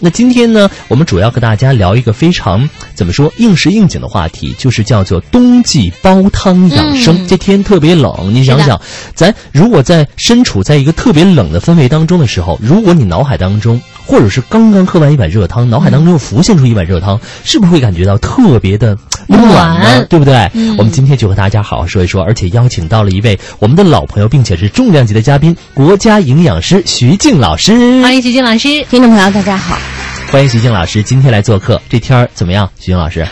那今天呢，我们主要和大家聊一个非常怎么说应时应景的话题，就是叫做冬季煲汤养生。嗯这天特别冷，你想想，咱如果在身处在一个特别冷的氛围当中的时候，如果你脑海当中，或者是刚刚喝完一碗热汤，脑海当中又浮现出一碗热汤，是不是会感觉到特别的温暖呢？对不对？嗯我们今天就和大家好好说一说，而且邀请到了一位我们的老朋友，并且是重量级的嘉宾，国家营养师徐静老师。欢迎徐静老师。听众朋友，大家好，欢迎徐静老师今天来做客。这天儿怎么样，徐静老师？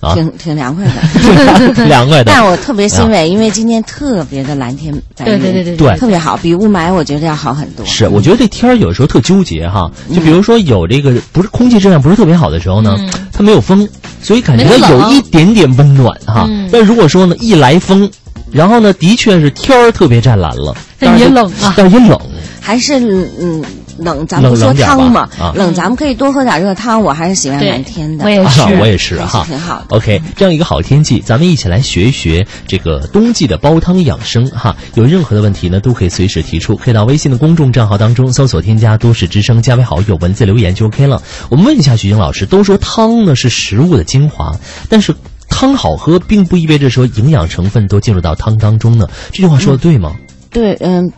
啊，挺挺凉快的。挺 凉快的。但我特别欣慰，因为今天特别的蓝天白云，对对对对特别好，比雾霾我觉得要好很多。是，我觉得这天儿有时候特纠结哈。就比如说有这个不是空气质量不是特别好的时候呢，嗯它没有风，所以感觉有一点点温暖哈。嗯但如果说呢一来风，然后呢的确是天儿特别湛蓝了，但也冷啊但也冷。还是嗯冷，咱们不说冷冷点汤嘛啊，冷咱们可以多喝点热汤，我还是喜欢对蓝天的。我也是啊，我也是还哈是。挺好的。OK，这样一个好天气，咱们一起来学一学这个冬季的煲汤养生哈。有任何的问题呢，都可以随时提出，可以到微信的公众账号当中搜索添加“都市之声”，加为好友，文字留言就 OK 了。我们问一下徐晶老师，都说汤呢是食物的精华，但是汤好喝，并不意味着说营养成分都进入到汤当中呢。这句话说的对吗？对，嗯，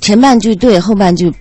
前半句对，后半句。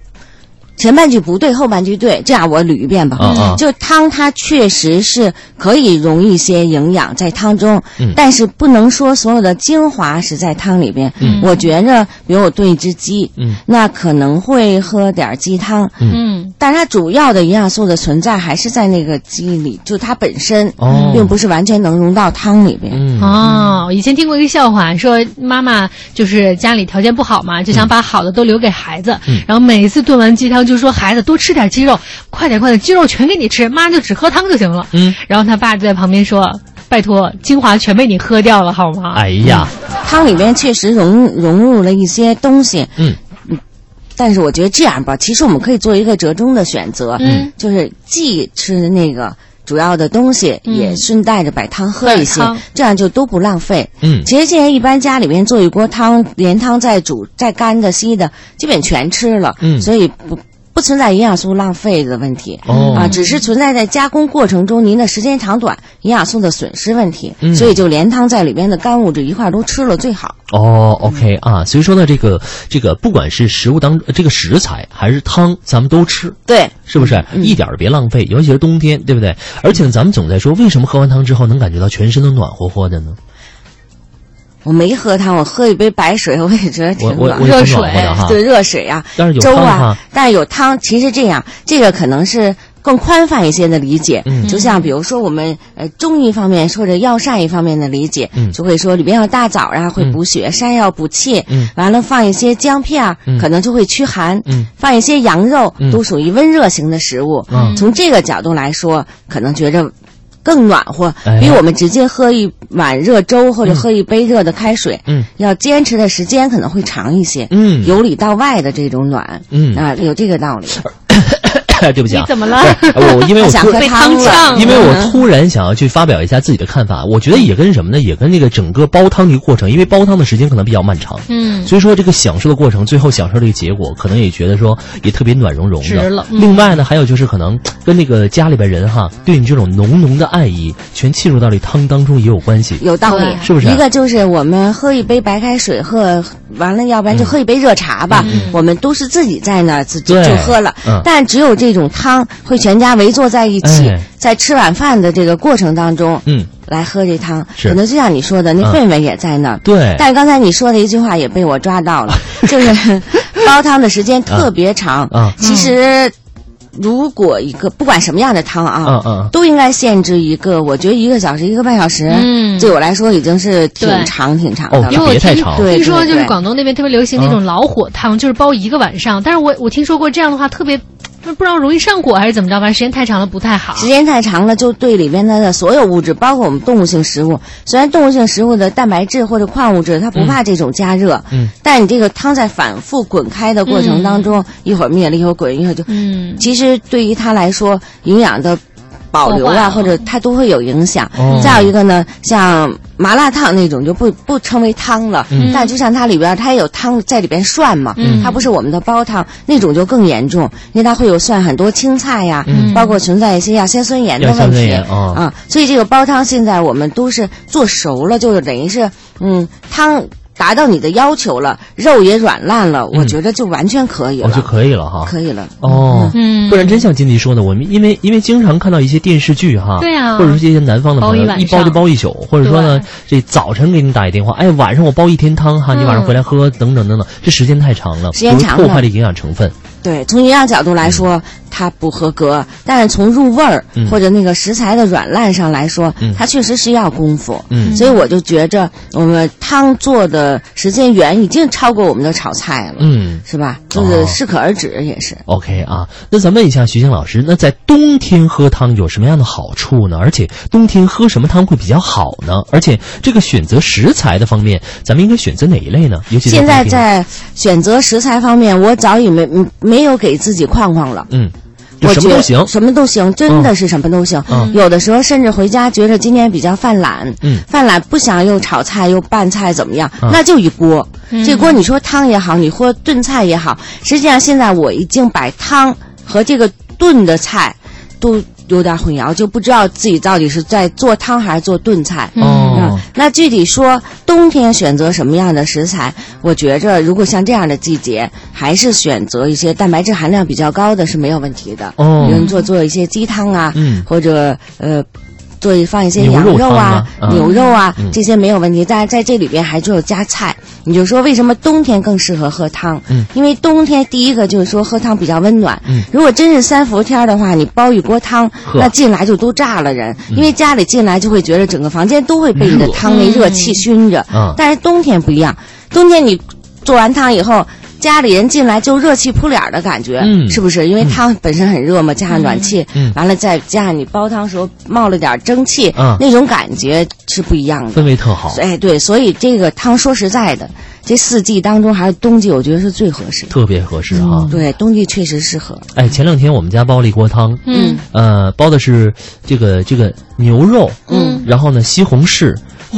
前半句不对，后半句对，这样我捋一遍吧。啊啊。就汤它确实是可以溶一些营养在汤中，嗯。但是不能说所有的精华是在汤里边。嗯。我觉着，比如我炖一只鸡，嗯。那可能会喝点鸡汤，嗯，但是它主要的营养素的存在还是在那个鸡里，就它本身，哦。并不是完全能融到汤里边。嗯。哦，以前听过一个笑话，说妈妈就是家里条件不好嘛，就想把好的都留给孩子，嗯。然后每一次炖完鸡汤就说孩子多吃点鸡肉，快点快点，鸡肉全给你吃，妈就只喝汤就行了。嗯，然后他爸就在旁边说：“拜托，精华全被你喝掉了，好吗？”哎呀，汤里面确实融融入了一些东西，嗯。但是我觉得这样吧，其实我们可以做一个折中的选择，嗯，就是既吃那个主要的东西，嗯。也顺带着把汤喝一些这样就都不浪费。嗯。其实现在一般家里面做一锅汤，连汤再煮，再干的、稀的，基本全吃了，嗯。所以不不存在营养素浪费的问题。哦啊，只是存在在加工过程中您的时间长短、营养素的损失问题，嗯所以就连汤在里边的干物质一块儿都吃了最好。哦，OK 啊，所以说呢，这个这个不管是食物当这个食材还是汤，咱们都吃。对，是不是一点儿别浪费？尤其是冬天，对不对？而且呢，咱们总在说，为什么喝完汤之后能感觉到全身都暖和和的呢？我没喝汤，我喝一杯白水，我也觉得挺暖热暖和的哈。对热水啊，但是有粥啊但是有汤，其实这样，这个可能是更宽泛一些的理解。嗯就像比如说我们呃中医方面或者药膳一方面的理解，嗯就会说里边有大枣啊，会补血；山药补气。嗯完了放一些姜片可能就会驱寒。嗯放一些羊肉，嗯都属于温热型的食物。嗯从这个角度来说，可能觉着。更暖和哎，比我们直接喝一碗热粥或者喝一杯热的开水，嗯要坚持的时间可能会长一些。嗯由里到外的这种暖，嗯啊，有这个道理。对不起啊，你怎么了？我因为我突想喝被汤因为我突然想要去发表一下自己的看法，我觉得也跟什么呢？也跟那个整个煲汤的一个过程，因为煲汤的时间可能比较漫长，嗯，所以说这个享受的过程，最后享受这个结果，可能也觉得说也特别暖融融的。值了嗯。另外呢，还有就是可能跟那个家里边人哈，对你这种浓浓的爱意，全浸入到这汤当中也有关系。有道理，是不是一个就是我们喝一杯白开水，喝完了，要不然就喝一杯热茶吧。我们都是自己在那儿自己对。就喝了，嗯。但只有这种汤会全家围坐在一起，哎。在吃晚饭的这个过程当中，嗯，来喝这汤，可能就像你说的，那嗯。氛围也在那儿。对，但是刚才你说的一句话也被我抓到了，就是煲汤的时间特别长。啊其实，如果一个不管什么样的汤啊，嗯嗯。都应该限制一个，我觉得一个小时、一个半小时，嗯。对我来说已经是挺长、挺长的。因为我听别太长。对听说就是广东那边特别流行那种老火汤，就是煲一个晚上。但是我我听说过这样的话特别，不知道容易上火还是怎么着，反正时间太长了不太好。时间太长了，就对里面的所有物质，包括我们动物性食物，虽然动物性食物的蛋白质或者矿物质它不怕这种加热，嗯，但你这个汤在反复滚开的过程当中，一会儿灭了，一会儿滚，一会儿就，嗯，其实对于它来说，营养的保留啊，或者它都会有影响。哦再有一个呢，像麻辣烫那种就不不称为汤了，嗯但就像它里边它也有汤在里边涮嘛，嗯它不是我们的煲汤那种就更严重，因为它会有涮很多青菜呀，嗯包括存在一些亚硝酸盐的问题啊，所以这个煲汤现在我们都是做熟了，就是等于是嗯汤。达到你的要求了，肉也软烂了，我嗯觉得就完全可以哦就，可以了哈。可以了。哦，嗯。不然真像金迪说的，我们因为因为经常看到一些电视剧哈，对啊。或者说一些南方的朋友一包就包一宿，或者说呢，这早晨给你打一电话，哎，晚上我煲一天汤哈，你晚上回来喝，等等等等，这时间太长了，时间长了破坏了营养成分。对，从营养角度来说，它不合格，但是从入味儿、嗯或者那个食材的软烂上来说，嗯它确实是要功夫。嗯所以我就觉着我们汤做的时间远已经超过我们的炒菜了，嗯是吧？就是哦适可而止也是。，OK 啊，那咱问一下徐静老师，那在冬天喝汤有什么样的好处呢？而且冬天喝什么汤会比较好呢？而且这个选择食材的方面，咱们应该选择哪一类呢？尤其现在在选择食材方面，我早已没嗯没有给自己框框了。嗯，我觉什么都行。什么都行，真的是什么都行。嗯有的时候甚至回家觉着今天比较犯懒，嗯犯懒不想又炒菜又拌菜怎么样，嗯那就一锅。嗯这锅你说汤也好，你说炖菜也好，实际上现在我已经把汤和这个炖的菜都有点混淆，就不知道自己到底是在做汤还是做炖菜。哦嗯，那具体说冬天选择什么样的食材，我觉着如果像这样的季节，还是选择一些蛋白质含量比较高的是没有问题的。哦比如做做一些鸡汤啊，嗯或者呃。做一放一些羊肉啊牛肉啊，嗯这些没有问题。但是在这里边还就有加菜。你就说为什么冬天更适合喝汤？嗯因为冬天第一个就是说喝汤比较温暖。嗯如果真是三伏天儿的话，你煲一锅汤，那进来就都炸了人，嗯因为家里进来就会觉得整个房间都会被你的汤那热气熏着。嗯但是冬天不一样，冬天你做完汤以后。家里人进来就热气扑脸儿的感觉，嗯。是不是？因为汤本身很热嘛，加上暖气，嗯。完了再加上你煲汤时候冒了点蒸汽，嗯。那种感觉是不一样的。氛围特好，哎，对，所以这个汤说实在的，这四季当中还是冬季，我觉得是最合适的。特别合适哈。对，冬季确实适合。哎，前两天我们家煲了一锅汤，嗯。呃，煲的是这个这个牛肉，嗯。然后呢西红柿、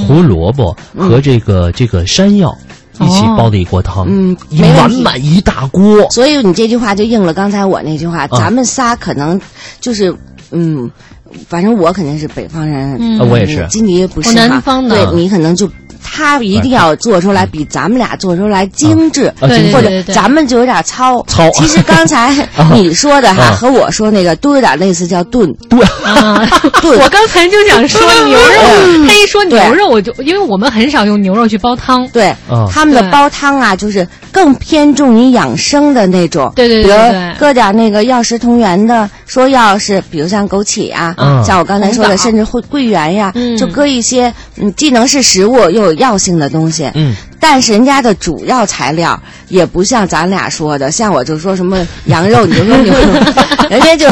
胡萝卜和这个这个山药一起煲的一锅汤，嗯满满一大锅。所以你这句话就应了刚才我那句话，啊。咱们仨可能就是嗯。反正我肯定是北方人，我也是。金迪不是南方的。对你可能就他一定要做出来比咱们俩做出来精致，啊或者咱们就有点糙。糙。其实刚才 你说的哈啊。和我说那个都有点类似，叫炖。啊，炖我刚才就想说牛嗯。肉，他一说牛肉，我就因为我们很少用牛肉去煲汤，对，啊他们的煲汤啊，就是更偏重于养生的那种。对对对比如搁点那个药食同源的，说药是，比如像枸杞啊，嗯。像我刚才说的，甚至会桂圆呀，嗯。就搁一些嗯，既能是食物又有药性的东西。嗯，但是人家的主要材料也不像咱俩说的，像我就说什么羊肉，你就说牛肉，人家就，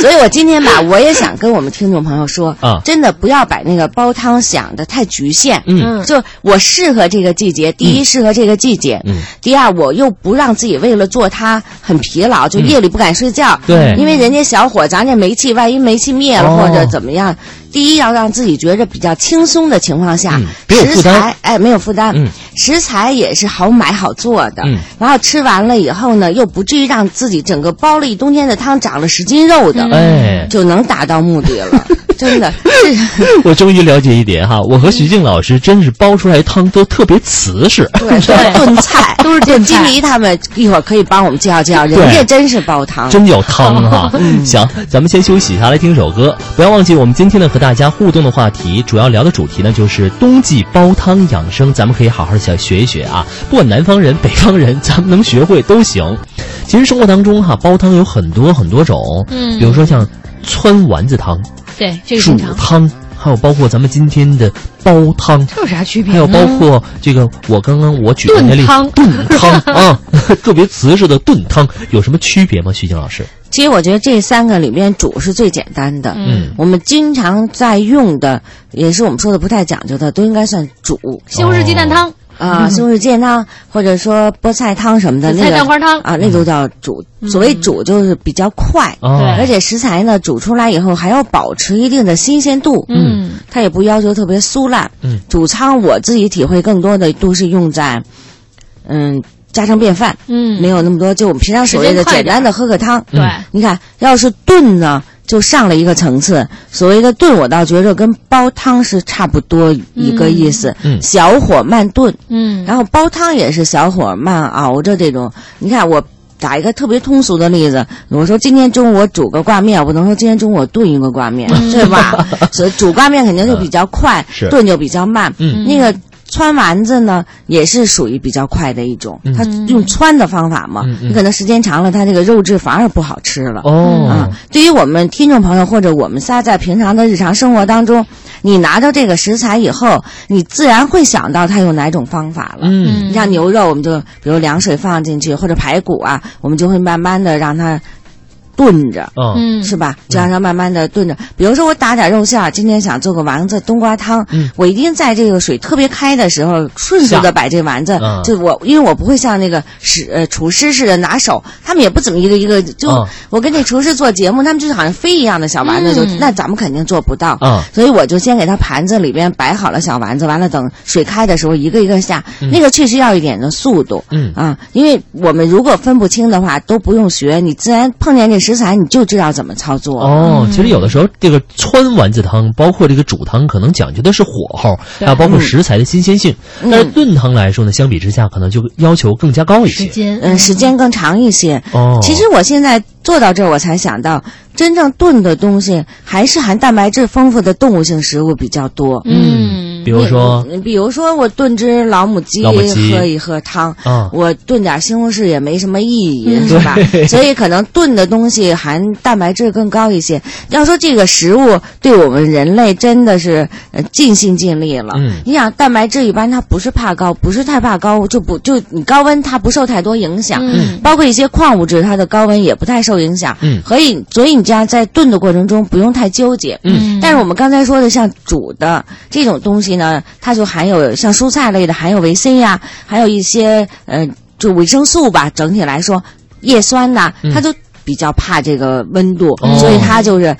所以我今天吧，我也想跟我们听众朋友说，啊。真的不要把那个煲汤想的太局限，嗯。就我适合这个季节，第一适合这个季节，嗯。第二我又不让自己为了做它很疲劳，就夜里不敢睡觉，嗯对。因为人家小火，咱这煤气万一煤气灭了、哦。或者怎么样，第一要让自己觉着比较轻松的情况下，食材哎没有负担，嗯。食材也是好买好做的，嗯。然后吃完了以后呢，又不至于让自己整个煲了一冬天的汤长了十斤肉的，哎，就能达到目的了，真的是。我终于了解一点哈，我和徐静老师真是煲出来汤都特别瓷实。对，炖菜，都是炖菜金黎他们一会儿可以帮我们介绍介绍，人家真是煲汤。真有汤哈、行，咱们先休息一下，来听首歌。不要忘记，我们今天呢和大家互动的话题，主要聊的主题呢就是冬季煲汤养生，咱们可以好好的想学一学啊。不管南方人、北方人，咱们能学会都行。其实生活当中哈、煲汤有很多很多种，嗯比如说像汆丸子汤、对，这个煮。汤，还有包括咱们今天的煲汤。这有啥区别？还有包括这个，我刚刚我举的那例炖汤 炖汤啊，特别瓷实的炖汤，有什么区别吗？徐静老师？其实我觉得这三个里边煮是最简单的。嗯我们经常在用的，也是我们说的不太讲究的，都应该算煮。西红柿鸡蛋汤，啊，西红柿煎汤或者说菠菜汤什么的，菜那个蛋花汤。啊，那都叫煮。所谓煮就是比较快，而且食材呢煮出来以后还要保持一定的新鲜度。嗯。它也不要求特别酥烂。嗯，煮汤我自己体会更多的都是用在，嗯，家常便饭，嗯，没有那么多，就我们平常所谓的简单的喝个汤。对，你看，要是炖呢，就上了一个层次。所谓的炖，我倒觉着跟煲汤是差不多一个意思。嗯小火慢炖，嗯，然后煲汤也是小火慢熬着这种。你看我。打一个特别通俗的例子，我说今天中午我煮个挂面，我不能说今天中午我炖一个挂面，对吧？所以煮挂面肯定就比较快，是炖就比较慢。嗯那个汆丸子呢，也是属于比较快的一种，它用汆的方法嘛，你可能时间长了，它这个肉质反而不好吃了。哦啊，对于我们听众朋友或者我们仨在平常的日常生活当中，你拿到这个食材以后，你自然会想到它用哪种方法了。嗯你像牛肉，我们就比如凉水放进去，或者排骨啊，我们就会慢慢的让它炖着。嗯嗯是吧？就让它慢慢的炖着。比如说我打点肉馅儿，今天想做个丸子冬瓜汤，嗯我一定在这个水特别开的时候，迅速的把这丸子，嗯就我因为我不会像那个师呃厨师似的拿手，他们也不怎么一个一个就、嗯我跟那厨师做节目，他们就是好像飞一样的小丸子，就嗯那咱们肯定做不到。嗯所以我就先给他盘子里边摆好了小丸子，完了等水开的时候一个一个下，那个确实要一点的速度。嗯啊，因为我们如果分不清的话，都不用学，你自然碰见这食材，你就知道怎么操作。哦，其实有的时候这个汆丸子汤，包括这个煮汤，可能讲究的是火候，还有包括食材的新鲜性。嗯但是炖汤来说呢，相比之下，可能就要求更加高一些。时间，嗯，时间更长一些。哦，其实我现在做到这儿，我才想到，真正炖的东西还是含蛋白质丰富的动物性食物比较多。嗯，比如说，比如说我炖只老母鸡喝一喝汤，嗯，我炖点西红柿也没什么意义，嗯是吧？所以可能炖的东西含蛋白质更高一些。要说这个食物对我们人类真的是呃尽心尽力了。嗯你想蛋白质一般它不是怕高，不是太怕高，就不就你高温它不受太多影响。嗯包括一些矿物质，它的高温也不太受影响。嗯所以所以你这样在炖的过程中不用太纠结。嗯但是我们刚才说的像煮的这种东西呢，它就含有像蔬菜类的含有维 C 呀、还有一些呃就维生素吧。整体来说，叶酸呐、嗯它就比较怕这个温度，哦所以它就是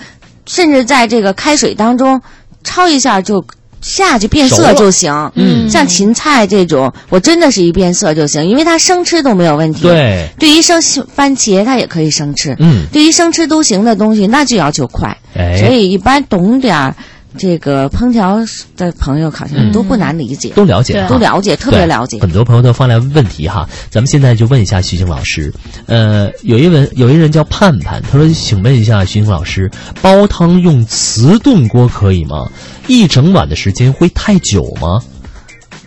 甚至在这个开水当中焯一下就下去变色就行。嗯像芹菜这种，我真的是一变色就行，因为它生吃都没有问题。，对，对于生番茄它也可以生吃，嗯，对于生吃都行的东西，那就要求快。所哎，以一般懂点儿这个烹调的朋友，好像都不难理解，都了解都了解，特别了解。很多朋友都发来问题哈，咱们现在就问一下徐静老师。呃，有一文有一人叫盼盼，他说：“请问一下徐静老师，煲汤用瓷炖锅可以吗？一整晚的时间会太久吗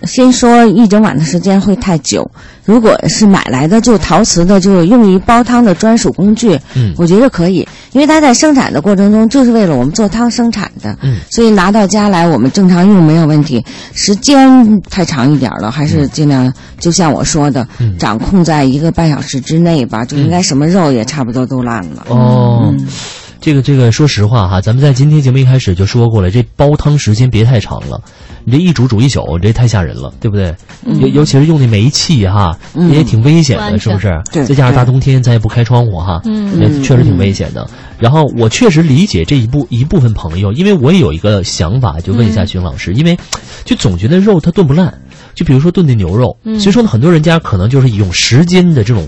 先说一整晚的时间会太久，如果是买来的就陶瓷的，就用于煲汤的专属工具，嗯。我觉得可以，因为它在生产的过程中就是为了我们做汤生产的，嗯。所以拿到家来我们正常用没有问题。时间太长一点了，还是尽量就像我说的，嗯。掌控在一个半小时之内吧，就应该什么肉也差不多都烂了。？”哦，嗯。这个这个，说实话哈，咱们在今天节目一开始就说过了，这煲汤时间别太长了，你这一煮煮一宿，这太吓人了，对不对？尤尤其是用那煤气哈，嗯也挺危险的，是不是？对再加上大冬天，咱也不开窗户哈，嗯那确实挺危险的。然后我确实理解这一部一部分朋友，因为我也有一个想法，就问一下嗯徐老师，因为就总觉得肉它炖不烂，就比如说炖的牛肉，嗯所以说呢，很多人家可能就是用时间的这种。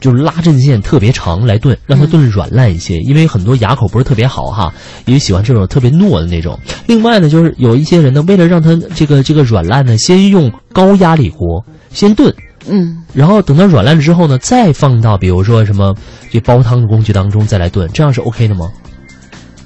就是拉阵线特别长来炖，让它炖软烂一些，因为很多牙口不是特别好哈，也喜欢这种特别糯的那种。另外呢，就是有一些人呢，为了让它这个这个软烂呢，先用高压力锅先炖，嗯。然后等它软烂了之后呢，再放到比如说什么这煲汤的工具当中再来炖，这样是 OK 的吗？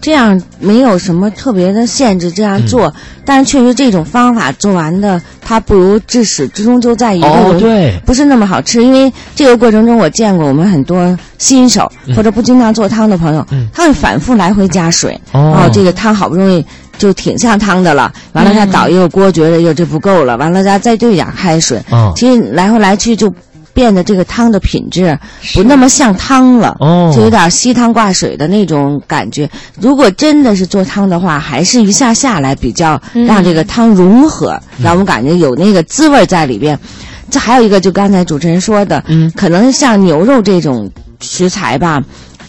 这样没有什么特别的限制，这样做，嗯。但是确实这种方法做完的，它不如至始至终就在一个哦，人对，不是那么好吃，因为这个过程中我见过我们很多新手嗯。或者不经常做汤的朋友，嗯。他会反复来回加水，哦。这个汤好不容易就挺像汤的了，完了他嗯。倒一个锅，觉得哟这不够了，完了再再兑点开水，啊，其实来回来去就。变得这个汤的品质不那么像汤了，哦就有点稀汤挂水的那种感觉。如果真的是做汤的话，还是一下下来比较嗯让这个汤融合，让我们感觉有那个滋味在里边。这还有一个，就刚才主持人说的，嗯可能像牛肉这种食材吧，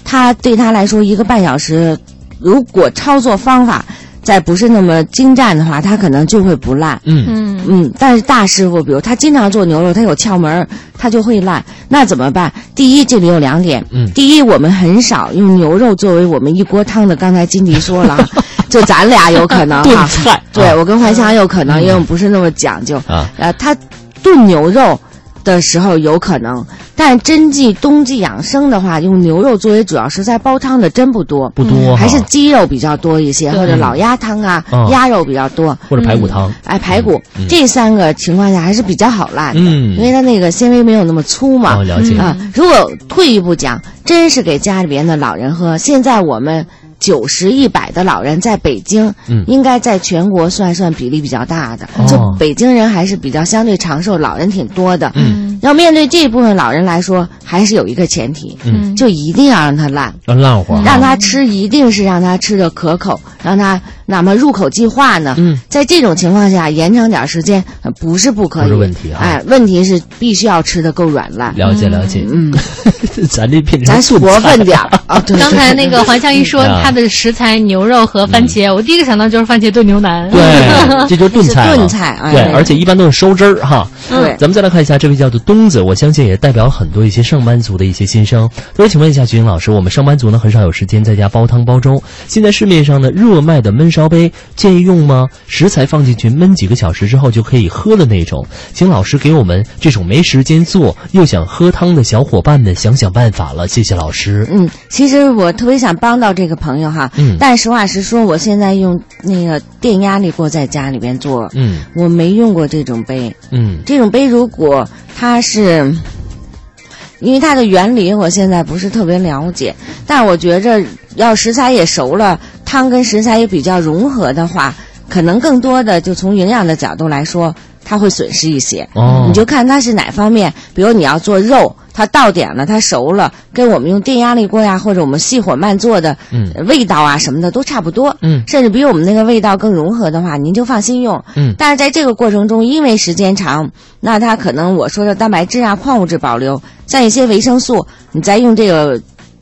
它对他来说一个半小时，如果操作方法再不是那么精湛的话，它可能就会不烂。嗯嗯嗯，但是大师傅，比如他经常做牛肉，他有窍门儿，他就会烂。那怎么办？第一，这里有两点。嗯第一，我们很少用牛肉作为我们一锅汤的。刚才金迪说了，就咱俩有可能炖哈。菜对、啊我跟怀香有可能，嗯因为我们不是那么讲究。啊呃，他炖牛肉的时候有可能，但真季冬季养生的话，用牛肉作为主要食材煲汤的真不多，不多哈，还是鸡肉比较多一些，或者老鸭汤啊、嗯鸭肉比较多。或者排骨汤。哎，排骨、嗯这三个情况下还是比较好烂的，嗯因为它那个纤维没有那么粗嘛。哦，了解。啊，如果退一步讲，真是给家里边的老人喝，现在我们九十一百的老人在北京，嗯应该在全国算算比例比较大的。哦就北京人还是比较相对长寿，老人挺多的。嗯要面对这部分老人来说，还是有一个前提，嗯就一定要让他烂。要烂乎。让他吃一定是让他吃的可口，让他哪怕入口即化呢。嗯，在这种情况下延长点时间呃不是不可以，不是问题啊哎，问题是必须要吃的够软烂。了解了解。嗯，咱这变成咱炖活菜分点儿啊。对，刚才那个 黄香一说啊它的食材牛肉和番茄，我第一个想到就是番茄炖牛腩。对，这就是炖菜炖菜哎对，而且一般都是收汁儿哈。对咱们再来看一下这位叫做东子，我相信也代表很多一些上班族的一些心声。所以：“请问一下徐英老师，我们上班族呢很少有时间在家煲汤煲粥，现在市面上呢热卖的焖烧烧杯建议用吗？食材放进去焖几个小时之后就可以喝的那种，请老师给我们这种没时间做又想喝汤的小伙伴们想想办法了，谢谢老师。嗯，其实我特别想帮到这个朋友哈，嗯但实话实说，我现在用那个电压力锅在家里边做，嗯我没用过这种杯。嗯这种杯如果它是，因为它的原理我现在不是特别了解，但我觉着要食材也熟了，汤跟食材也比较融合的话，可能更多的就从营养的角度来说，它会损失一些。哦，你就看它是哪方面，比如你要做肉，它到点了，它熟了，跟我们用电压力锅呀，或者我们细火慢做的，嗯呃味道啊什么的都差不多，嗯甚至比我们那个味道更融合的话，您就放心用。嗯但是在这个过程中，因为时间长，那它可能我说的蛋白质啊、矿物质保留，像一些维生素，你再用这个，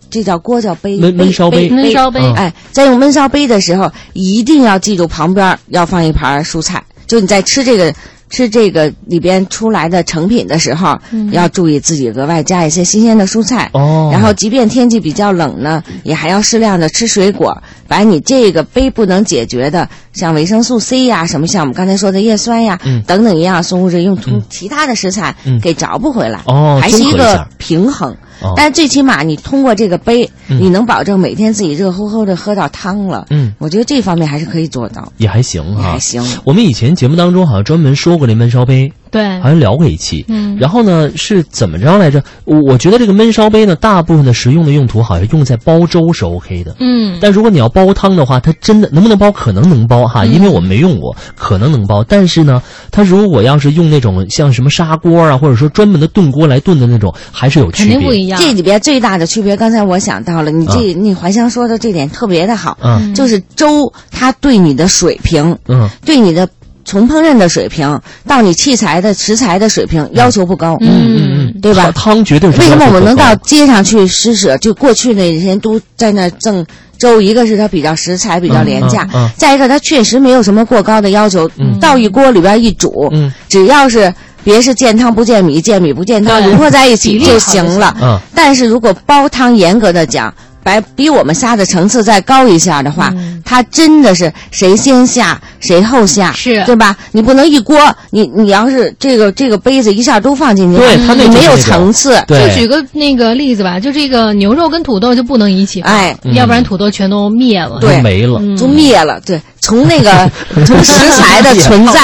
这叫锅叫杯焖焖烧杯焖烧杯嗯哎，在用焖烧杯的时候，一定要记住旁边要放一盘蔬菜。就你在吃这个吃这个里边出来的成品的时候，要注意自己额外加一些新鲜的蔬菜。哦，然后，即便天气比较冷呢，也还要适量的吃水果，把你这个杯不能解决的，像维生素 C 呀，什么像我们刚才说的叶酸呀，嗯。等等营养素物质，用从嗯。其他的食材嗯。给找补回来，哦还是一个平衡。哦。但最起码你通过这个杯，嗯。你能保证每天自己热乎乎的喝到汤了。嗯。我觉得这方面还是可以做到，也还行哈，还行。我们以前节目当中好像专门说过这焖烧杯，对好，像聊过一期。嗯然后呢是怎么着来着？我我觉得这个焖烧杯呢，大部分的实用的用途好像用在煲粥是 OK 的。嗯，但如果你要煲汤的话，它真的能不能煲？可能能煲哈，嗯因为我没用过，可能能煲。但是呢，它如果要是用那种像什么砂锅啊，或者说专门的炖锅来炖的那种，还是有区别。肯定不一样。这里边最大的区别，刚才我想到了，你这、你怀香说的这点特别的好，嗯就是粥它对你的水平，嗯对你的从烹饪的水平到你器材的食材的水平要求不高。嗯嗯嗯，对吧汤汤绝对是为什么我们能到街上去施舍？就过去那人都在那儿赠粥，一个是它比较食材比较廉价，嗯嗯嗯再一个它确实没有什么过高的要求，嗯倒一锅里边一煮，嗯只要是别是见汤不见米，见米不见汤，融合在一起就行行了。嗯但是如果煲汤严格的讲，白比我们仨的层次再高一下的话，嗯它真的是谁先下谁后下，是。对吧？你不能一锅，你你要是这个这个杯子一下都放进去，对它那没有层次，就举个那个例子吧，就这个牛肉跟土豆就不能一起放，哎。要不然土豆全都灭了。对。就没了。嗯。就灭了。对，从那个 从食材的 存在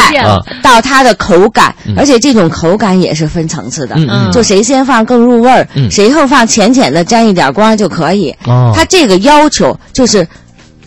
到它的口感嗯，而且这种口感也是分层次的。就谁先放更入味儿，嗯。谁后放浅浅的沾一点光就可以。哦，它这个要求就是，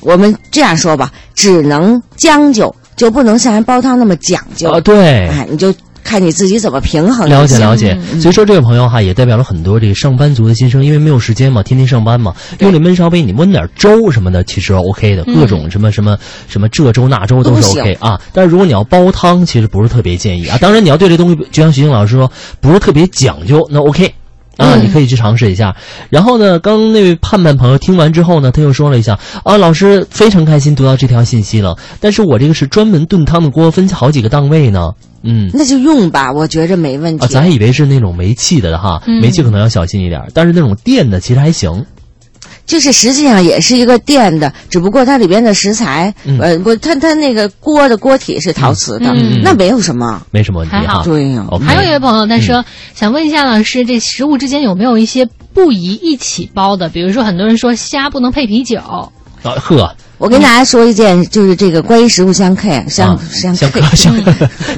我们这样说吧，只能将就，就不能像人煲汤那么讲究。啊对，哎，你就看你自己怎么平衡。了解了解，所以说这位朋友哈也代表了很多这个上班族的心声，因为没有时间嘛，天天上班嘛，用这焖烧杯你焖点粥什么的，其实 OK 的，各种什么什么什么这粥那粥都是 OK 啊。但是如果你要煲汤，其实不是特别建议啊。当然你要对这东西，就像徐静老师说，不是特别讲究，那 OK。啊，你可以去尝试一下。然后呢，刚那位盼盼朋友听完之后呢，他又说了一下啊，老师非常开心读到这条信息了。但是我这个是专门炖汤的锅，分好几个档位呢。嗯，那就用吧，我觉着没问题。啊，咱还以为是那种煤气的哈，煤气可能要小心一点，但是那种电的其实还行。就是实际上也是一个电的，只不过它里边的食材，呃，不，它它那个锅的锅体是陶瓷的，那没有什么，没什么问题哈。对呀。还有一位朋友他说，想问一下老师，这食物之间有没有一些不宜一起煲的？比如说，很多人说虾不能配啤酒。啊呵。我跟大家说一件，就是这个关于食物相克相相 相 K 相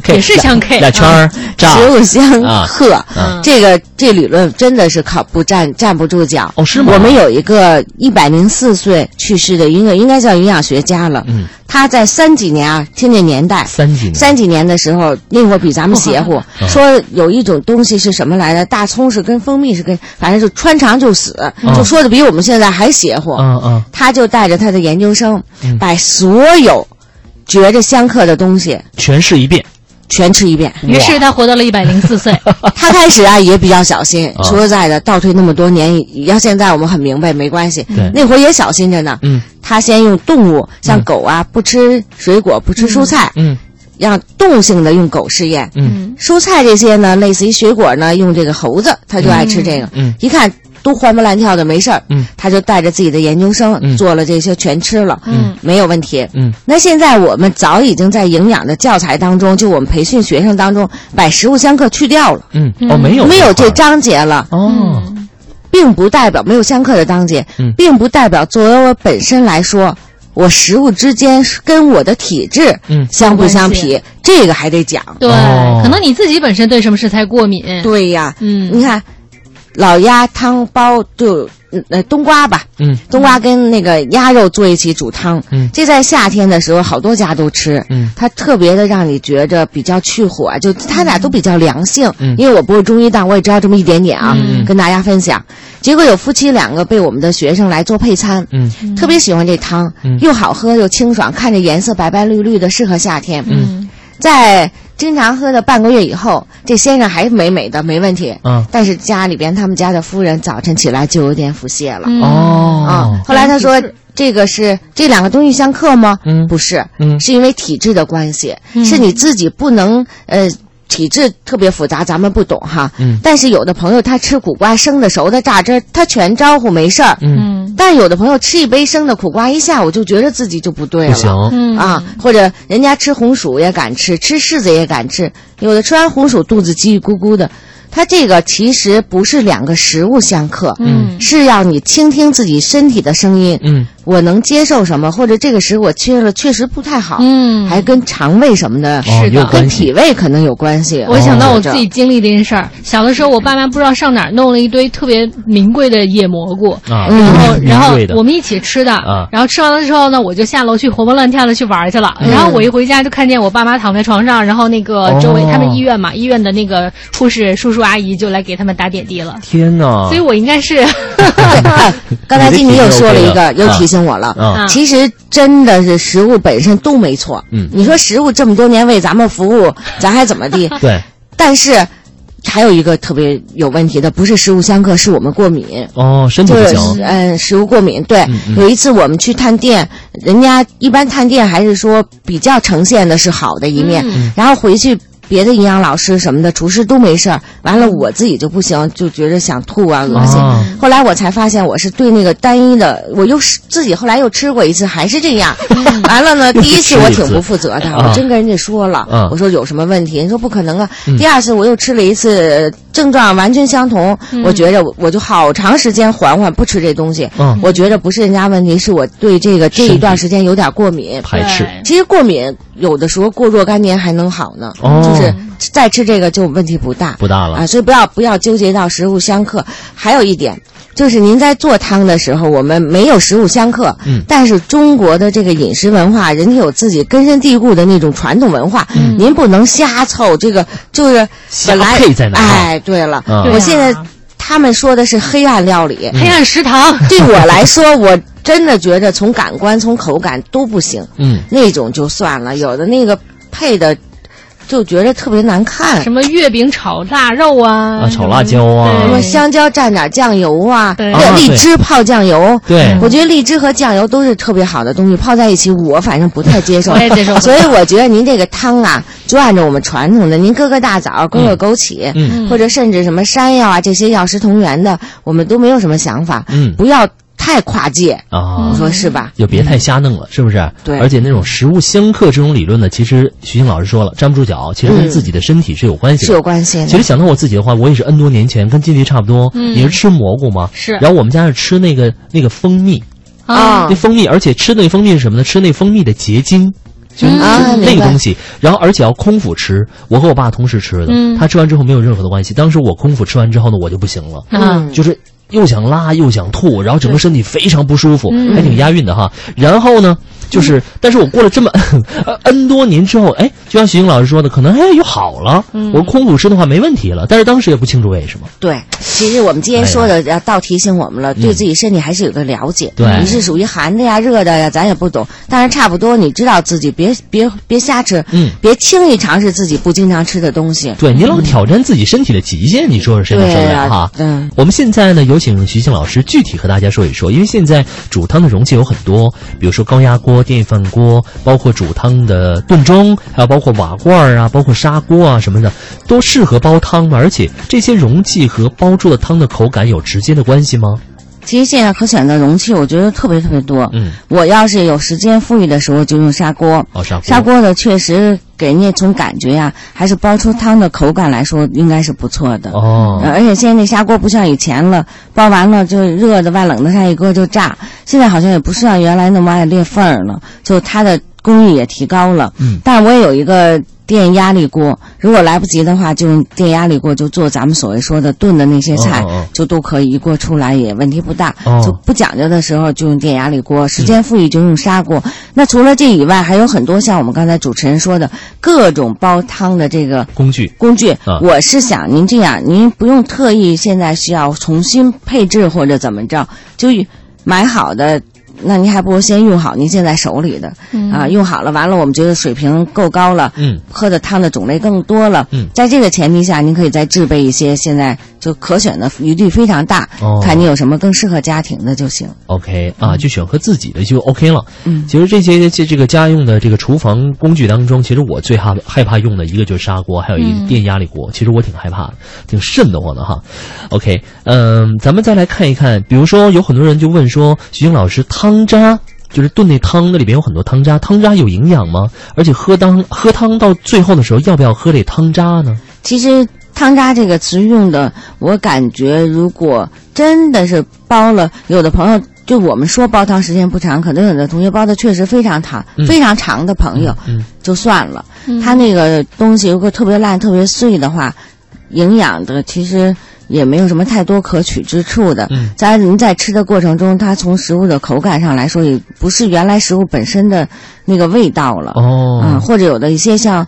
也是相克 俩圈儿，食物相克，这个这理论真的是靠不站站不住脚。哦，是吗？我们有一个一百零四岁去世的一个，应该叫营养学家了。嗯，他在三几年啊，听那年代，三几年三几年的时候，那会儿比咱们邪乎，说有一种东西是什么来着？大葱是跟蜂蜜是跟，反正就穿肠就死，就说的比我们现在还邪乎。嗯嗯，他就带着他的研究生。把所有觉着相克的东西诠释一遍，全吃一遍。于是他活到了一百零四岁。他开始啊也比较小心。说实在的，倒退那么多年，要现在我们很明白，没关系。那会儿也小心着呢。嗯。他先用动物，像狗啊，不吃水果，不吃蔬菜。嗯。让动物性的用狗试验。嗯。蔬菜这些呢，类似于水果呢，用这个猴子，他就爱吃这个。嗯。一看。都活蹦乱跳的，没事儿。嗯，他就带着自己的研究生做了这些，全吃了。嗯，没有问题。嗯，那现在我们早已经在营养的教材当中，就我们培训学生当中，把食物相克去掉了。嗯，哦，没有，没有这章节了。哦，并不代表没有相克的章节，并不代表作为我本身来说，我食物之间跟我的体质嗯相不相匹，这个还得讲。对，可能你自己本身对什么食材过敏。对呀，嗯，你看。老鸭汤包就呃冬瓜吧，嗯，冬瓜跟那个鸭肉做一起煮汤，嗯，这在夏天的时候好多家都吃，嗯，它特别的让你觉着比较去火，就它俩都比较凉性，嗯，因为我不是中医但，我也知道这么一点点啊，嗯，跟大家分享。结果有夫妻两个被我们的学生来做配餐，嗯，特别喜欢这汤，嗯，又好喝又清爽，看着颜色白白绿绿的，适合夏天，嗯，在。经常喝的半个月以后，这先生还美美的，没问题。嗯，但是家里边他们家的夫人早晨起来就有点腹泻了。哦，啊，后来他说这个是这两个东西相克吗？嗯，不是，嗯，是因为体质的关系，是你自己不能呃。体质特别复杂，咱们不懂哈。嗯。但是有的朋友他吃苦瓜生的、熟的、榨汁，他全招呼没事儿。嗯。但有的朋友吃一杯生的苦瓜，一下午就觉得自己就不对了。不行。嗯。啊，或者人家吃红薯也敢吃，吃柿子也敢吃，有的吃完红薯肚子叽叽咕咕的。它这个其实不是两个食物相克，嗯，是要你倾听自己身体的声音，嗯，我能接受什么，或者这个食我吃了确实不太好，嗯，还跟肠胃什么的，是的，跟脾胃可能有关系。我想到我自己经历的一件事儿，小的时候我爸妈不知道上哪儿弄了一堆特别名贵的野蘑菇，啊，然后然后我们一起吃的，啊，然后吃完了之后呢，我就下楼去活蹦乱跳的去玩去了，然后我一回家就看见我爸妈躺在床上，然后那个周围他们医院嘛，医院的那个护士叔叔。阿姨就来给他们打点滴了。天哪！所以我应该是 刚才经理又说了一个，又提醒我了。其实真的是食物本身都没错。嗯，你说食物这么多年为咱们服务，咱还怎么地？对。但是还有一个特别有问题的，不是食物相克，是我们过敏。哦，身体不行。嗯，食物过敏。对，有一次我们去探店，人家一般探店还是说比较呈现的是好的一面，然后回去。别的营养老师什么的，厨师都没事儿。完了，我自己就不行，就觉着想吐啊，恶心。后来我才发现，我是对那个单一的，我又是自己后来又吃过一次，还是这样。完了呢，第一次我挺不负责的，我真跟人家说了，我说有什么问题，人说不可能啊。第二次我又吃了一次，症状完全相同，我觉着我就好长时间缓缓不吃这东西。我觉着不是人家问题，是我对这个这一段时间有点过敏，排斥。其实过敏有的时候过若干年还能好呢，就是。是再吃这个就问题不大，不大了啊！所以不要不要纠结到食物相克。还有一点，就是您在做汤的时候，我们没有食物相克，嗯，但是中国的这个饮食文化，人家有自己根深蒂固的那种传统文化，嗯，您不能瞎凑，这个就是本来哎，对了，我现在他们说的是黑暗料理，黑暗食堂，对我来说，我真的觉得从感官、从口感都不行，嗯，那种就算了，有的那个配的。就觉得特别难看，什么月饼炒腊肉啊，啊炒辣椒啊，什么香蕉蘸点酱油啊，对，荔枝泡酱油，对，我觉得荔枝和酱油都是特别好的东西，泡在一起我反正不太接受，我也接受。所以我觉得您这个汤啊，就按照我们传统的，您搁个大枣，搁个枸杞，嗯，或者甚至什么山药啊这些药食同源的，我们都没有什么想法，嗯，不要。太跨界啊！你说是吧？就别太瞎弄了，是不是？对。而且那种食物相克这种理论呢，其实徐静老师说了，站不住脚，其实跟自己的身体是有关系的。是有关系。其实想到我自己的话，我也是 N 多年前跟金迪差不多，也是吃蘑菇嘛。是。然后我们家是吃那个那个蜂蜜啊，那蜂蜜，而且吃那蜂蜜是什么呢？吃那蜂蜜的结晶，就那个东西。然后而且要空腹吃，我和我爸同时吃的，他吃完之后没有任何的关系。当时我空腹吃完之后呢，我就不行了，嗯，就是。又想拉又想吐，然后整个身体非常不舒服，还挺押韵的哈。然后呢？就是，但是我过了这么 N 多年之后，哎，就像徐英老师说的，可能哎又好了。我空腹吃的话没问题了，但是当时也不清楚为什么。对，其实我们今天说的要倒提醒我们了，对自己身体还是有个了解。对，你是属于寒的呀、热的呀，咱也不懂，但是差不多你知道自己别别别瞎吃，嗯，别轻易尝试自己不经常吃的东西。对，你老挑战自己身体的极限，你说是谁能受得了哈？嗯，我们现在呢有请徐静老师具体和大家说一说，因为现在煮汤的容器有很多，比如说高压锅。电饭锅，包括煮汤的炖盅，还有包括瓦罐啊，包括砂锅啊什么的，都适合煲汤？而且这些容器和煲出的汤的口感有直接的关系吗？其实现在可选的容器，我觉得特别特别多。嗯，我要是有时间富裕的时候，就用砂锅。哦，砂锅。砂锅的确实给人家从感觉呀，还是煲出汤的口感来说，应该是不错的。哦。而且现在那砂锅不像以前了，煲完了就热的外冷的上一搁就炸。现在好像也不是像原来那么爱裂缝了，就它的工艺也提高了。嗯。但是我也有一个。电压力锅，如果来不及的话，就用电压力锅就做咱们所谓说的炖的那些菜，就都可以一锅出来，也问题不大。就不讲究的时候就用电压力锅，时间富裕就用砂锅。那除了这以外，还有很多像我们刚才主持人说的各种煲汤的这个工具。工具，我是想您这样，您不用特意现在需要重新配置或者怎么着，就买好的。那您还不如先用好您现在手里的，啊，用好了，完了，我们觉得水平够高了，嗯，喝的汤的种类更多了，嗯，在这个前提下，您可以再制备一些，现在就可选的余地非常大，哦，看你有什么更适合家庭的就行。OK，啊，就选喝自己的就 OK 了。嗯，其实这些这这个家用的这个厨房工具当中，其实我最害害怕用的一个就是砂锅，还有一个电压力锅，其实我挺害怕的，挺瘆得慌的哈。OK，嗯，咱们再来看一看，比如说有很多人就问说，徐晶老师汤。汤渣就是炖那汤，那里边有很多汤渣。汤渣有营养吗？而且喝汤喝汤到最后的时候，要不要喝这汤渣呢？其实“汤渣”这个词用的，我感觉如果真的是煲了，有的朋友就我们说煲汤时间不长，可能有的同学煲的确实非常长、非常长的朋友，就算了。他那个东西如果特别烂、特别碎的话，营养的其实。也没有什么太多可取之处的。在您在吃的过程中，它从食物的口感上来说，也不是原来食物本身的那个味道了。哦，啊，或者有的一些像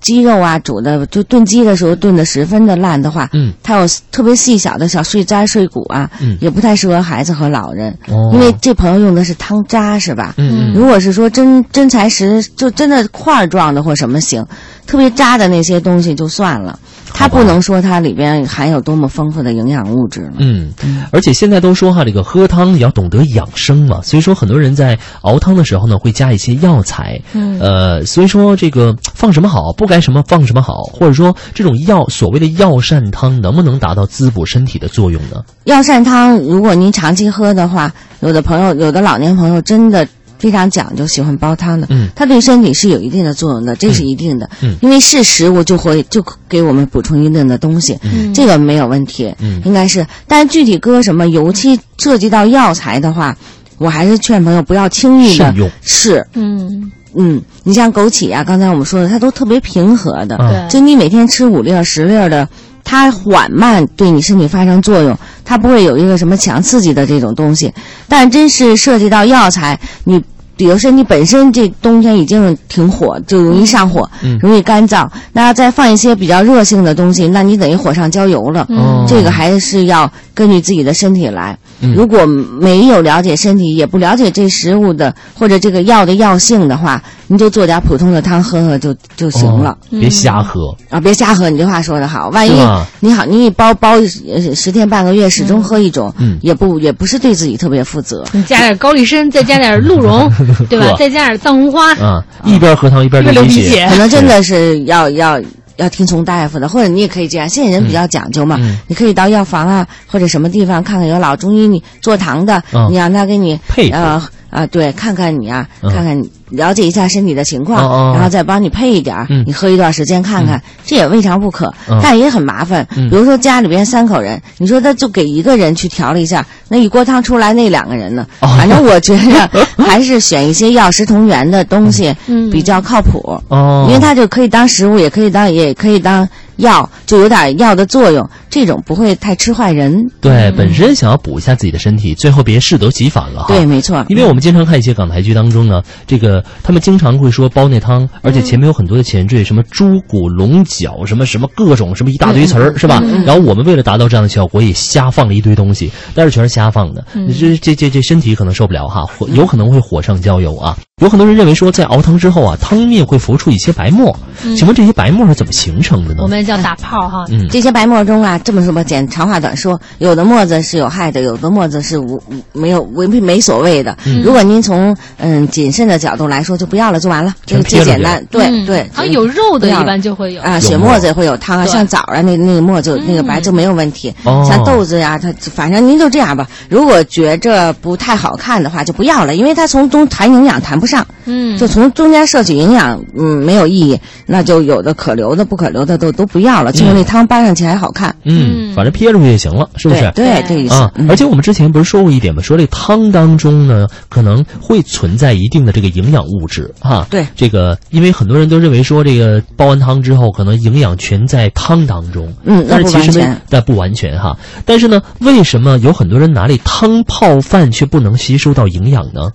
鸡肉啊，煮的就炖鸡的时候炖的十分的烂的话，嗯，它有特别细小的小碎渣碎骨啊，嗯，也不太适合孩子和老人。哦，因为这朋友用的是汤渣是吧？嗯，如果是说真真材实，就真的块状的或什么行，特别渣的那些东西就算了。它不能说它里边含有多么丰富的营养物质了。嗯，而且现在都说哈，这个喝汤也要懂得养生嘛，所以说很多人在熬汤的时候呢，会加一些药材。嗯，呃，所以说这个放什么好，不该什么放什么好，或者说这种药所谓的药膳汤能不能达到滋补身体的作用呢？药膳汤，如果您长期喝的话，有的朋友，有的老年朋友真的。非常讲究，喜欢煲汤的，嗯，它对身体是有一定的作用的，这是一定的，嗯，因为是食物就会就给我们补充一定的东西，嗯，这个没有问题，嗯，应该是，但是具体搁什么尤其涉及到药材的话，我还是劝朋友不要轻易的是，嗯。嗯，你像枸杞啊，刚才我们说的，它都特别平和的，对，就你每天吃五粒十粒的。它缓慢对你身体发生作用，它不会有一个什么强刺激的这种东西。但真是涉及到药材，你。比如说，你本身这冬天已经挺火，就容易上火，容易干燥。那再放一些比较热性的东西，那你等于火上浇油了。这个还是要根据自己的身体来。如果没有了解身体，也不了解这食物的或者这个药的药性的话，你就做点普通的汤喝喝就就行了。别瞎喝啊！别瞎喝，你这话说的好。万一你好，你一包包十天半个月始终喝一种，也不也不是对自己特别负责。你加点高丽参，再加点鹿茸。对吧？再加点藏红花啊，一边喝汤一边流鼻血，可能真的是要要要听从大夫的，或者你也可以这样。现在人比较讲究嘛，你可以到药房啊或者什么地方看看有老中医你坐堂的，你让他给你配呃啊对，看看你啊，看看你。了解一下身体的情况，然后再帮你配一点儿，你喝一段时间看看，这也未尝不可，但也很麻烦。比如说家里边三口人，你说他就给一个人去调了一下，那一锅汤出来那两个人呢？反正我觉着 还是选一些药食同源的东西比较靠谱，因为它就可以当食物，也可以当也可以当药，就有点药的作用，这种不会太吃坏人。对，本身想要补一下自己的身体，最后别适得其反了哈。对，没错。因为我们经常看一些港台剧当中呢，这个。他们经常会说煲那汤，而且前面有很多的前缀，什么猪骨龙角，什么什么各种什么一大堆词儿，是吧？然后我们为了达到这样的效果，也瞎放了一堆东西，但是全是瞎放的，这这这这身体可能受不了哈，火有可能会火上浇油啊。有很多人认为说，在熬汤之后啊，汤面会浮出一些白沫，请问这些白沫是怎么形成的呢？我们叫打泡哈。嗯，这些白沫中啊，这么说吧，简长话短说，有的沫子是有害的，有的沫子是无没有没没所谓的。如果您从嗯谨慎的角度来说，就不要了，就完了，这个最简单。对对，好像有肉的一般就会有啊，血沫子也会有汤啊，像枣啊那那个沫就那个白就没有问题。像豆子呀，它反正您就这样吧。如果觉着不太好看的话，就不要了，因为它从中谈营养谈不上。嗯，就从中间摄取营养，嗯，没有意义，那就有的可留的、不可留的都都不要了，最后那汤搬上去还好看。嗯，反正撇出去就行了，是不是？对，这意思。啊，而且我们之前不是说过一点吗？说这汤当中呢，可能会存在一定的这个营养物质，哈。对。这个，因为很多人都认为说，这个煲完汤之后，可能营养全在汤当中。嗯，但是其实呢，但不完全哈。但是呢，为什么有很多人拿这汤泡饭却不能吸收到营养呢？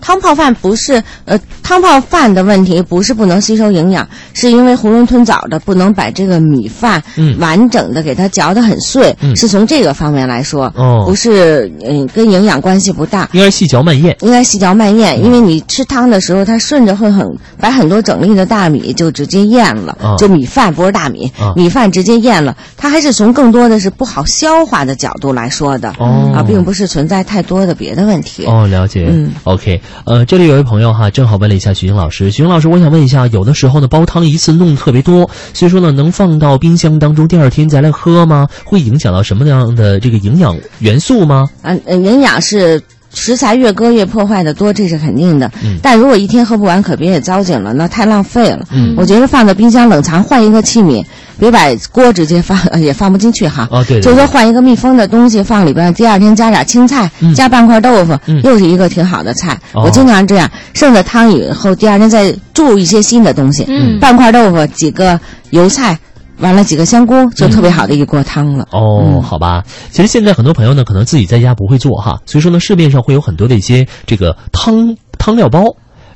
汤泡饭不是呃汤泡饭的问题，不是不能吸收营养，是因为囫囵吞枣的不能把这个米饭完整的给它嚼得很碎，是从这个方面来说，不是嗯跟营养关系不大。应该细嚼慢咽，应该细嚼慢咽，因为你吃汤的时候，它顺着会很把很多整粒的大米就直接咽了，就米饭不是大米，米饭直接咽了，它还是从更多的是不好消化的角度来说的，啊，并不是存在太多的别的问题。哦，了解，嗯，OK。呃，这里有位朋友哈，正好问了一下徐英老师。徐英老师，我想问一下，有的时候呢，煲汤一次弄特别多，所以说呢，能放到冰箱当中，第二天再来喝吗？会影响到什么样的这个营养元素吗？嗯，营养是食材越搁越破坏的多，这是肯定的。嗯。但如果一天喝不完，可别也糟践了，那太浪费了。嗯。我觉得放到冰箱冷藏，换一个器皿。别把锅直接放，也放不进去哈。哦，对，就是说换一个密封的东西放里边，第二天加点青菜，加半块豆腐，又是一个挺好的菜。我经常这样，剩的汤以后，第二天再注一些新的东西，半块豆腐，几个油菜，完了几个香菇，就特别好的一锅汤了。哦，好吧。其实现在很多朋友呢，可能自己在家不会做哈，所以说呢，市面上会有很多的一些这个汤汤料包。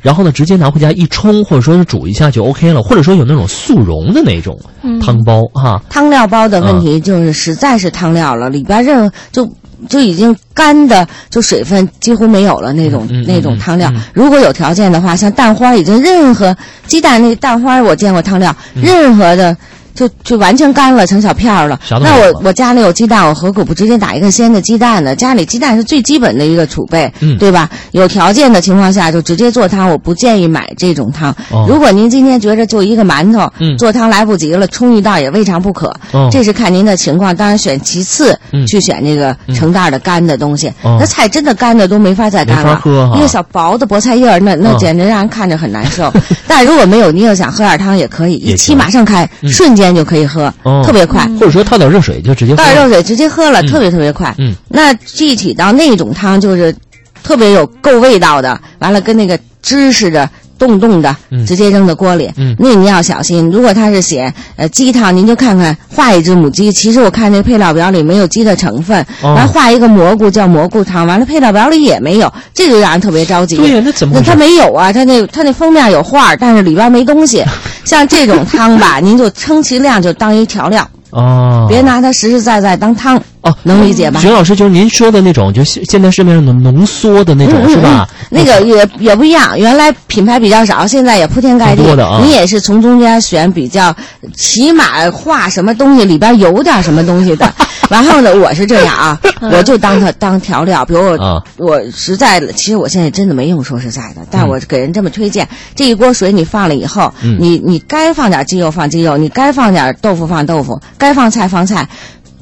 然后呢，直接拿回家一冲，或者说是煮一下就 OK 了，或者说有那种速溶的那种汤包哈。汤料包的问题就是实在是汤料了，里边任就就已经干的，就水分几乎没有了那种那种汤料。如果有条件的话，像蛋花已经任何鸡蛋那蛋花我见过汤料，任何的。就就完全干了，成小片儿了。那我我家里有鸡蛋，我何苦不直接打一个鲜的鸡蛋呢？家里鸡蛋是最基本的一个储备，对吧？有条件的情况下就直接做汤，我不建议买这种汤。如果您今天觉着就一个馒头，做汤来不及了，冲一袋也未尝不可。这是看您的情况，当然选其次去选这个成袋的干的东西。那菜真的干的都没法再干了，一个小薄的菠菜叶儿，那那简直让人看着很难受。但如果没有，您要想喝点汤也可以，一沏马上开，瞬间。间就可以喝，特别快，或者说烫点热水就直接倒点热水直接喝了，特别特别快。嗯，那具体到那种汤就是特别有够味道的，完了跟那个汁似的，冻冻的，直接扔到锅里。嗯，那你要小心。如果他是写呃鸡汤，您就看看画一只母鸡。其实我看那配料表里没有鸡的成分，完画一个蘑菇叫蘑菇汤，完了配料表里也没有，这就让人特别着急。对呀，那怎么？那他没有啊？他那他那封面有画，但是里边没东西。像这种汤吧，您就称其量，就当一调料。哦，别拿它实实在在当汤哦，能理解吧？徐老师，就是您说的那种，就现现在市面上的浓缩的那种，是吧？那个也也不一样，原来品牌比较少，现在也铺天盖地。多的啊！你也是从中间选比较，起码画什么东西里边有点什么东西的。然后呢，我是这样啊，我就当它当调料。比如我我实在，其实我现在真的没用，说实在的，但我给人这么推荐：这一锅水你放了以后，你你该放点鸡肉放鸡肉，你该放点豆腐放豆腐，该放菜放菜。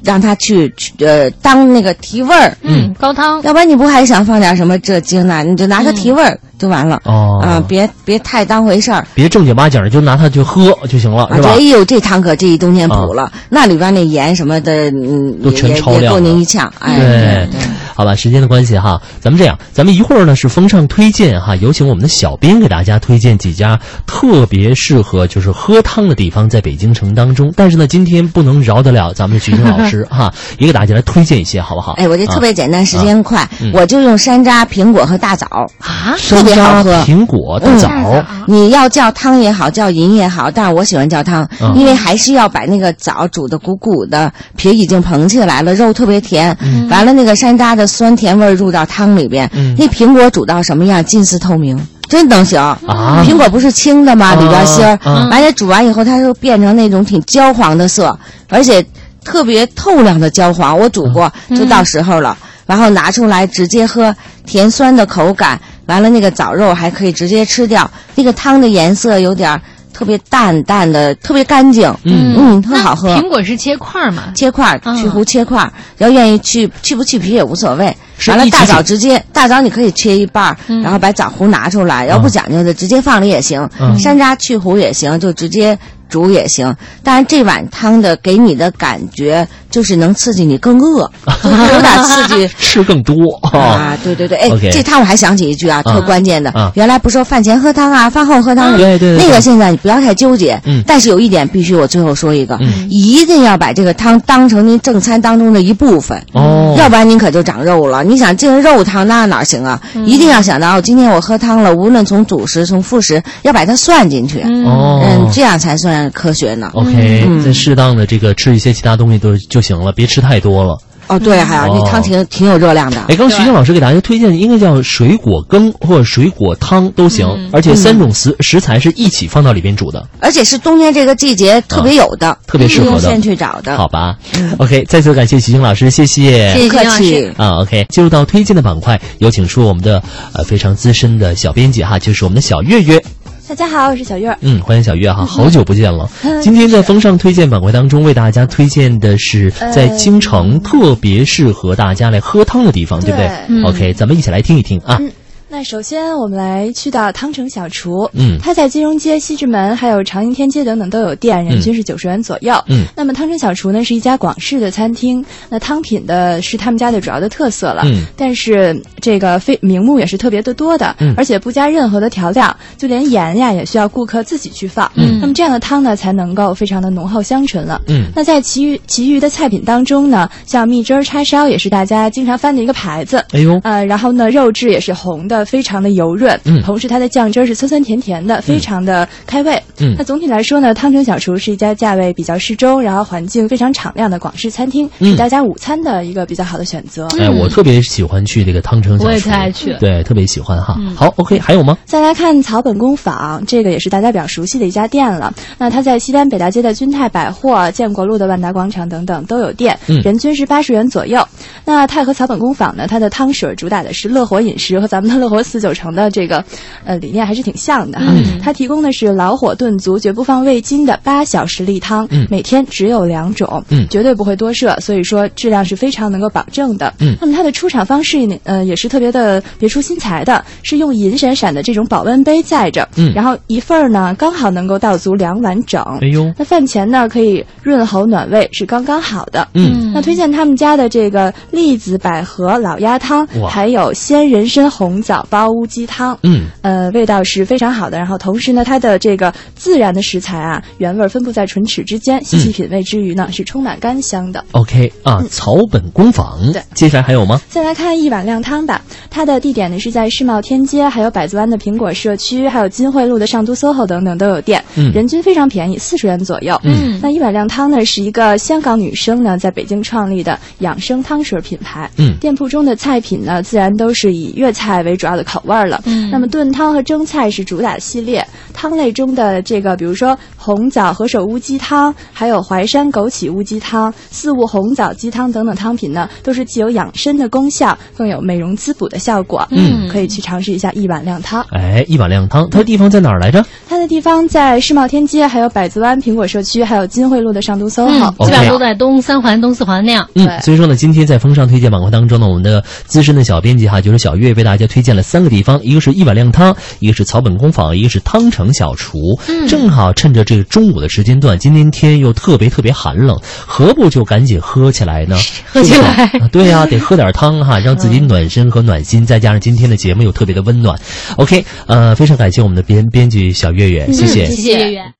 让他去去呃当那个提味儿，嗯，高汤。要不然你不还想放点什么这精那？你就拿它提味儿就完了。哦，啊，别别太当回事儿，别正经八经的就拿它去喝就行了，是吧？哎呦，这汤可这一冬天补了，那里边那盐什么的，嗯，都全超量，够您一呛。哎，对，好吧，时间的关系哈，咱们这样，咱们一会儿呢是风尚推荐哈，有请我们的小编给大家推荐几家特别适合就是喝汤的地方，在北京城当中。但是呢，今天不能饶得了咱们的徐静老师。哈，也给大家来推荐一些，好不好？哎，我这特别简单，时间快，我就用山楂、苹果和大枣啊，特别好喝。苹果、大枣，你要叫汤也好，叫银也好，但是我喜欢叫汤，因为还是要把那个枣煮的鼓鼓的，皮已经膨起来了，肉特别甜。完了，那个山楂的酸甜味入到汤里边，那苹果煮到什么样，近似透明，真能行啊！苹果不是青的吗？里边芯儿，完了煮完以后，它就变成那种挺焦黄的色，而且。特别透亮的焦黄，我煮过，就到时候了。然后拿出来直接喝，甜酸的口感，完了那个枣肉还可以直接吃掉。那个汤的颜色有点特别淡淡的，特别干净，嗯嗯，特好喝。苹果是切块嘛？切块，去核切块。要愿意去去不去皮也无所谓。完了大枣直接，大枣你可以切一半，然后把枣核拿出来。要不讲究的，直接放里也行。山楂去核也行，就直接。煮也行，但是这碗汤的给你的感觉就是能刺激你更饿，有点刺激，吃更多啊！对对对，哎，这汤我还想起一句啊，特关键的，啊、原来不说饭前喝汤啊，饭后喝汤，对对，那个现在你不要太纠结。嗯，但是有一点必须我最后说一个，一定要把这个汤当成您正餐当中的一部分哦，要不然您可就长肉了。你想进肉汤那哪行啊？一定要想到今天我喝汤了，无论从主食从副食，要把它算进去哦，嗯，这样才算。科学呢？OK，再适当的这个吃一些其他东西都就行了，别吃太多了。哦，对，还有那汤挺挺有热量的。哎，刚徐静老师给大家推荐的应该叫水果羹或者水果汤都行，而且三种食食材是一起放到里边煮的，而且是冬天这个季节特别有的，特别适合的。先去找的，好吧？OK，再次感谢徐静老师，谢谢，谢谢客气啊。OK，进入到推荐的板块，有请出我们的呃非常资深的小编辑哈，就是我们的小月月。大家好，我是小月。嗯，欢迎小月哈，好久不见了。今天在风尚推荐板块当中，为大家推荐的是在京城特别适合大家来喝汤的地方，对不对？OK，咱们一起来听一听啊。那首先我们来去到汤城小厨，嗯，它在金融街、西直门还有长楹天街等等都有店，人均是九十元左右，嗯。那么汤城小厨呢是一家广式的餐厅，那汤品的是他们家的主要的特色了，嗯。但是这个非名目也是特别的多的，嗯，而且不加任何的调料，就连盐呀也需要顾客自己去放，嗯。那么这样的汤呢才能够非常的浓厚香醇了，嗯。那在其余其余的菜品当中呢，像蜜汁儿叉烧也是大家经常翻的一个牌子，哎呦，呃，然后呢肉质也是红的，非常的油。润，嗯，同时它的酱汁是酸酸甜甜的，非常的开胃，嗯。那总体来说呢，汤城小厨是一家价位比较适中，然后环境非常敞亮的广式餐厅，是大家午餐的一个比较好的选择。哎，我特别喜欢去这个汤城小厨，我也特爱去，对，特别喜欢哈。好，OK，还有吗？再来看草本工坊，这个也是大家比较熟悉的一家店了。那它在西单北大街的君泰百货、建国路的万达广场等等都有店，人均是八十元左右。那泰和草本工坊呢，它的汤水主打的是乐活饮食和咱们的乐活四九城的这个。呃，理念还是挺像的哈。它提供的是老火炖足、绝不放味精的八小时例汤，每天只有两种，绝对不会多设，所以说质量是非常能够保证的。那么它的出厂方式呢，呃，也是特别的别出心裁的，是用银闪闪的这种保温杯载着，然后一份儿呢刚好能够倒足两碗整。哎呦，那饭前呢可以润喉暖胃，是刚刚好的。嗯，那推荐他们家的这个栗子百合老鸭汤，还有鲜人参红枣枣包乌鸡汤。嗯，呃，味道是非常好的。然后同时呢，它的这个自然的食材啊，原味分布在唇齿之间，细细品味之余呢，是充满甘香的。OK 啊，草本工坊。对，接下来还有吗？再来看一碗靓汤吧。它的地点呢是在世贸天街，还有百子湾的苹果社区，还有金汇路的上都 SOHO 等等都有店。嗯，人均非常便宜，四十元左右。嗯，那一碗靓汤呢是一个香港女生呢在北京创立的养生汤水品牌。嗯，店铺中的菜品呢自然都是以粤菜为主要的口味了。嗯，那么炖汤和蒸菜是主打系列。汤类中的这个，比如说红枣何首乌鸡汤，还有淮山枸杞乌鸡汤、四物红枣鸡汤等等汤品呢，都是既有养生的功效，更有美容滋补的效果。嗯，可以去尝试一下一碗靓汤。哎，一碗靓汤，它的地方在哪儿来着？它的地方在世贸天街，还有百子湾苹果社区，还有金汇路的上都 SOHO，基本上都在东三环、东四环那样。嗯，所以说呢，今天在风尚推荐板块当中呢，我们的资深的小编辑哈，就是小月为大家推荐了三个地方，一个是一碗靓汤，一个是草本工坊，一个是汤城小厨。嗯，正好趁着这个中午的时间段，今天天又特别特别寒冷，何不就赶紧喝起来呢？喝起来，对呀，得喝点汤哈，让自己暖身和暖心。再加上今天的节目又特别的温暖。OK，呃，非常感谢我们的编编辑小月月，谢谢，谢谢月月。